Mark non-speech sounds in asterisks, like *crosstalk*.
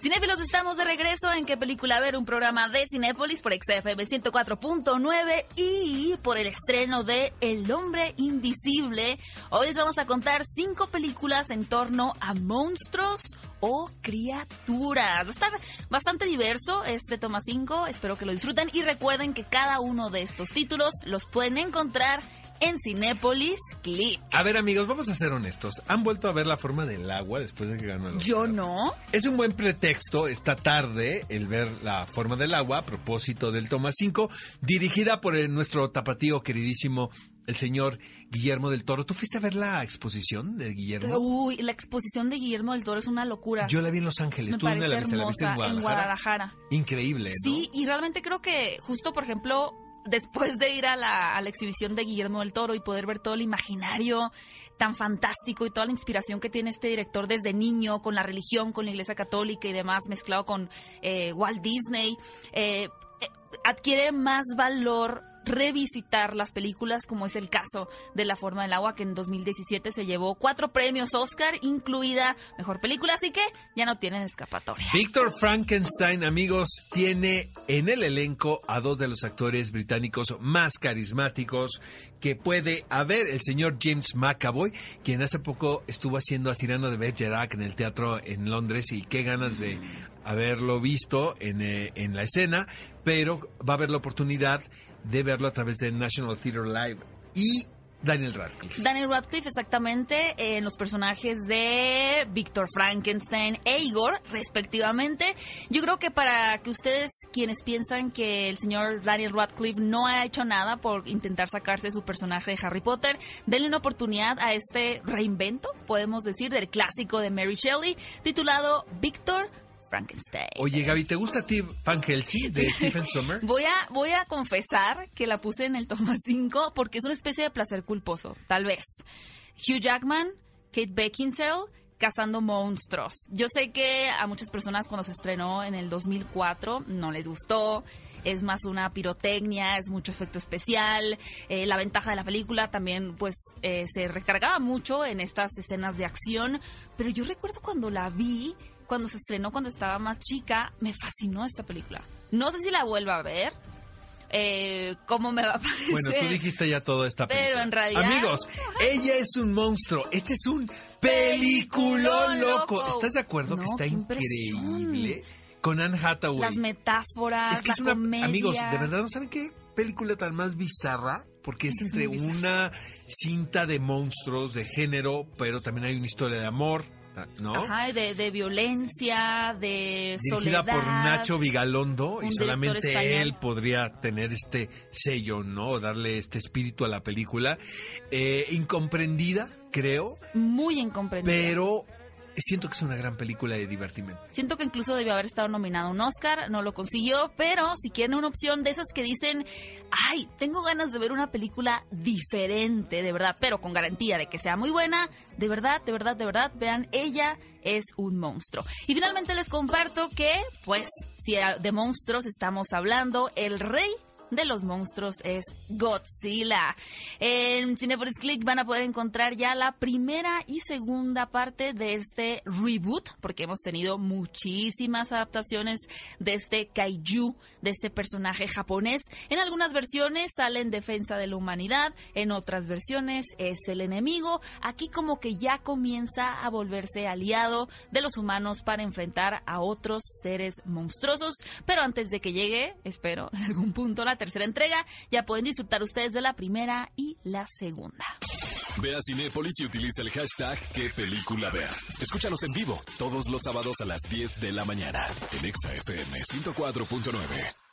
Cinéfilos, estamos de regreso en qué película ver, un programa de Cinépolis por XFM 104.9 y por el estreno de El hombre invisible. Hoy les vamos a contar cinco películas en torno a monstruos o criaturas. Va a estar bastante diverso este toma 5, espero que lo disfruten y recuerden que cada uno de estos títulos los pueden encontrar en Cinépolis Click. A ver, amigos, vamos a ser honestos. ¿Han vuelto a ver la forma del agua después de que ganó el? Yo no. Es un buen pretexto esta tarde el ver la forma del agua a propósito del toma 5, dirigida por el- nuestro tapatío queridísimo, el señor Guillermo del Toro. ¿Tú fuiste a ver la exposición de Guillermo? Uy, la exposición de Guillermo del Toro es una locura. Yo la vi en Los Ángeles. Me ¿Tú dónde la viste? ¿La viste en hermosa en Guadalajara? Guadalajara. Increíble, ¿no? Sí, y realmente creo que justo, por ejemplo, después de ir a la, exhibición de Guillermo del Toro y poder ver todo el imaginario tan fantástico y toda la inspiración que tiene este director desde niño con la religión, con la iglesia católica y demás, mezclado con eh, Walt Disney, eh, eh, adquiere más valor revisitar las películas como es el caso de La forma del agua que en 2017 se llevó cuatro premios Oscar incluida mejor película así que ya no tienen escapatoria. Víctor Frankenstein, amigos, tiene en el elenco a dos de los actores británicos más carismáticos que puede haber, el señor James McAvoy, quien hace poco estuvo haciendo a Cyrano de Bergerac en el teatro en Londres y qué ganas de haberlo visto en, eh, en la escena, pero va a haber la oportunidad de verlo a través de National Theatre Live y Daniel Radcliffe. Daniel Radcliffe exactamente en los personajes de Víctor Frankenstein e Igor respectivamente. Yo creo que para que ustedes quienes piensan que el señor Daniel Radcliffe no ha hecho nada por intentar sacarse su personaje de Harry Potter, denle una oportunidad a este reinvento, podemos decir, del clásico de Mary Shelley titulado Víctor Frankenstein. Oye, Gaby, ¿te gusta a ti Van Helsing de *laughs* Stephen Sommer? Voy a, voy a confesar que la puse en el toma 5 porque es una especie de placer culposo, tal vez. Hugh Jackman, Kate Beckinsale, Cazando Monstruos. Yo sé que a muchas personas cuando se estrenó en el 2004 no les gustó. Es más una pirotecnia, es mucho efecto especial. Eh, la ventaja de la película también, pues, eh, se recargaba mucho en estas escenas de acción. Pero yo recuerdo cuando la vi, cuando se estrenó, cuando estaba más chica, me fascinó esta película. No sé si la vuelva a ver. Eh, ¿Cómo me va a parecer? Bueno, tú dijiste ya toda esta película. Pero en realidad- Amigos, ella es un monstruo. Este es un peliculón loco. loco. ¿Estás de acuerdo No, que está increíble? Con Anne Hathaway. Las metáforas, es que es una. comedia. Amigos, de verdad, ¿no saben qué película tan más bizarra? Porque es entre una cinta de monstruos, de género, pero también hay una historia de amor, ¿no? Ajá, de, de violencia, de Dirigida soledad. por Nacho Vigalondo y solamente él podría tener este sello, ¿no? Darle este espíritu a la película. Eh, incomprendida, creo, Muy incomprendida. pero siento que es una gran película de divertimento. Siento que incluso debió haber estado nominado a un Oscar, no lo consiguió, pero si quieren una opción de esas que dicen, ay, tengo ganas de ver una película diferente, de verdad, pero con garantía de que sea muy buena, de verdad, de verdad, de verdad, vean, ella es un monstruo. Y finalmente les comparto que, pues, si de monstruos estamos hablando, el rey de los monstruos es Godzilla. En Cinepolis Click van a poder encontrar ya la primera y segunda parte de este reboot, porque hemos tenido muchísimas adaptaciones de este kaiju, de este personaje japonés. En algunas versiones sale en defensa de la humanidad, en otras versiones es el enemigo. Aquí como que ya comienza a volverse aliado de los humanos para enfrentar a otros seres monstruosos. Pero antes de que llegue, espero, en algún punto la tercera entrega, ya pueden disfrutar ustedes de la primera y la segunda. Ve a Cinépolis y utiliza el hashtag qué. Escúchanos en vivo todos los sábados a las 10 de la mañana en Exa FM 104.9.